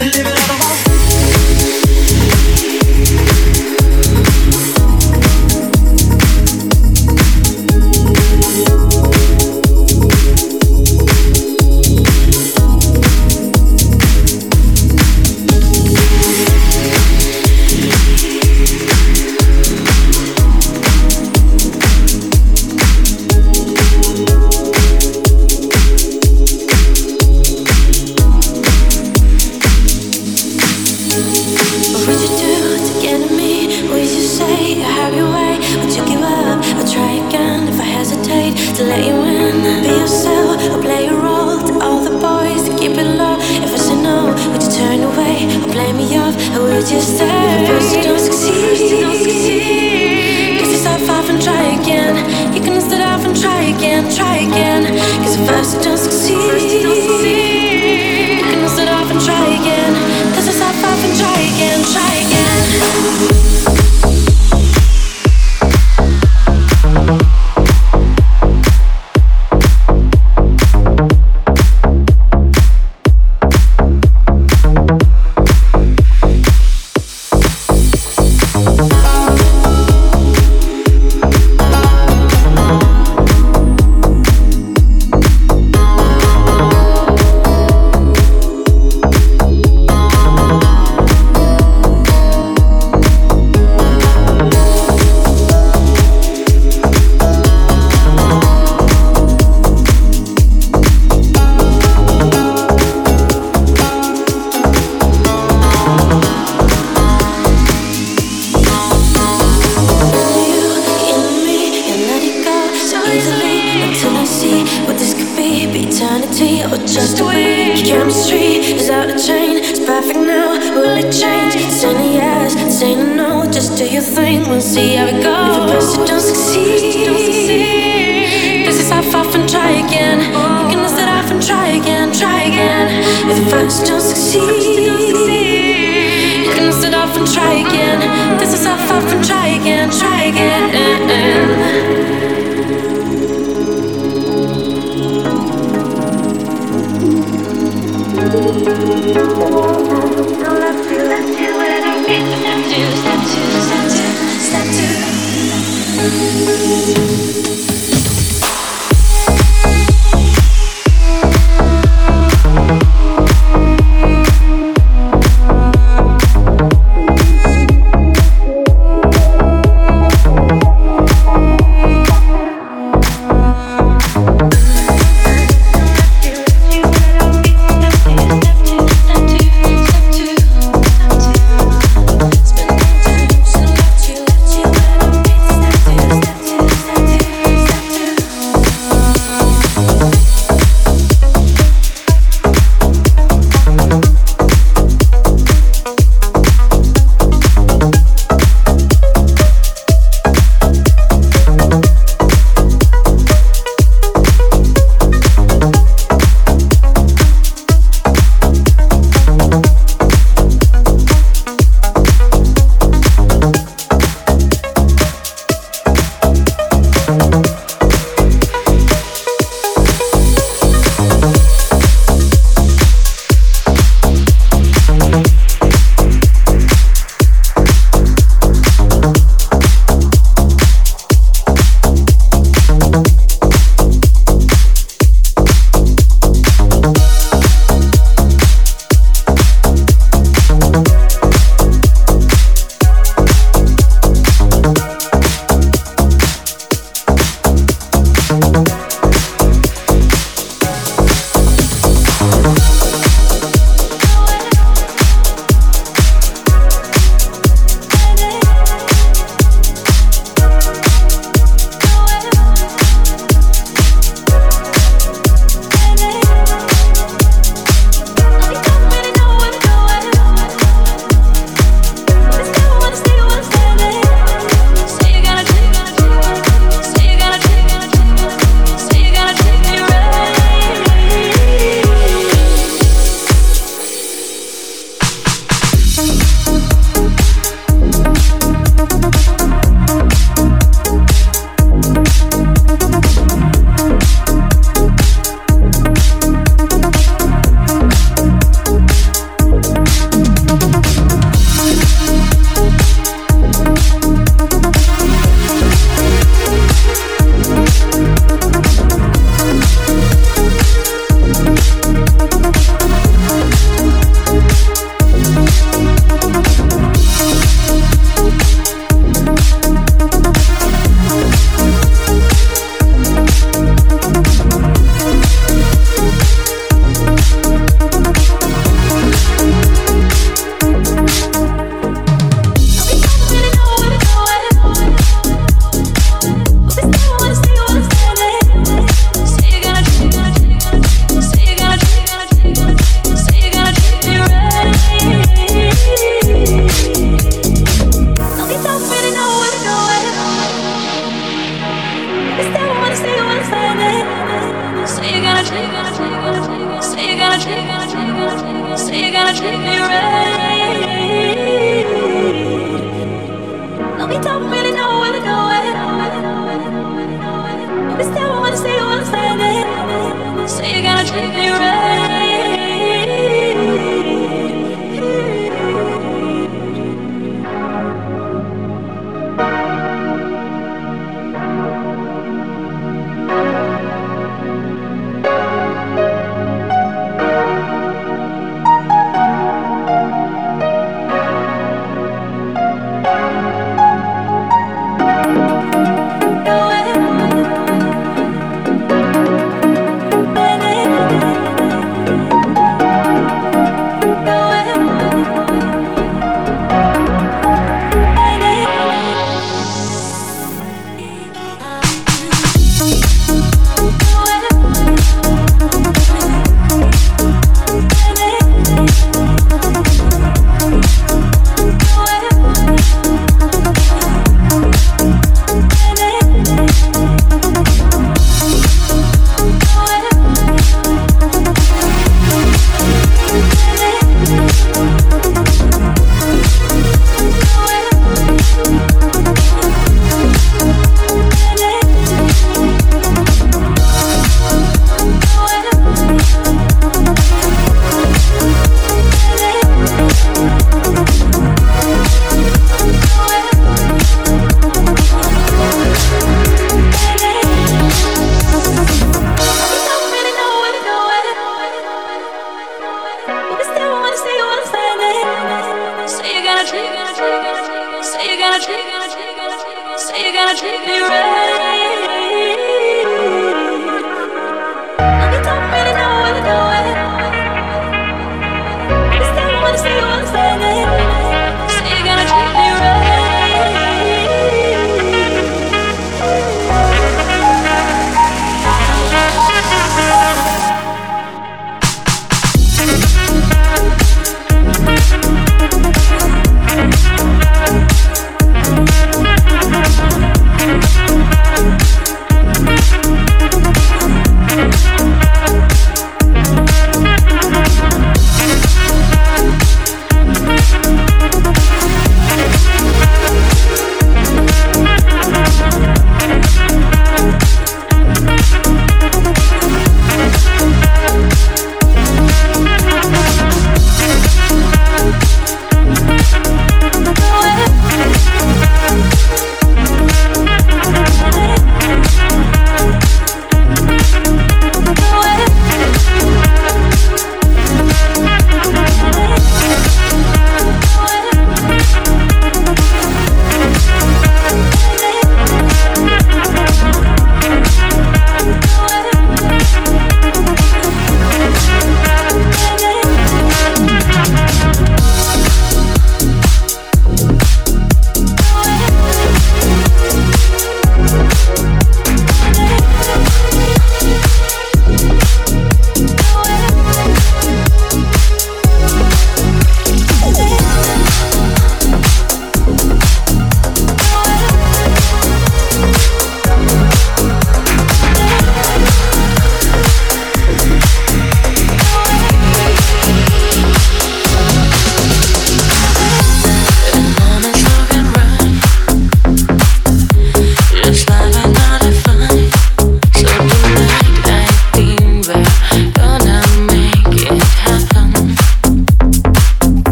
Living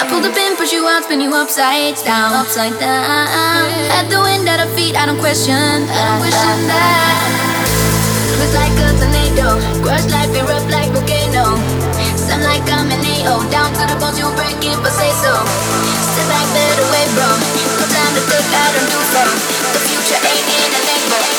I pull the pin, push you out, spin you upside down, upside down. At the wind at our feet, I don't question. I don't question that. It's like a tornado, crush like we rough like volcano. Sun like I'm an AO, down to the bones you break it, but say so. Step back, better way, bro. No time to think, I don't do so. The future ain't in a limbo.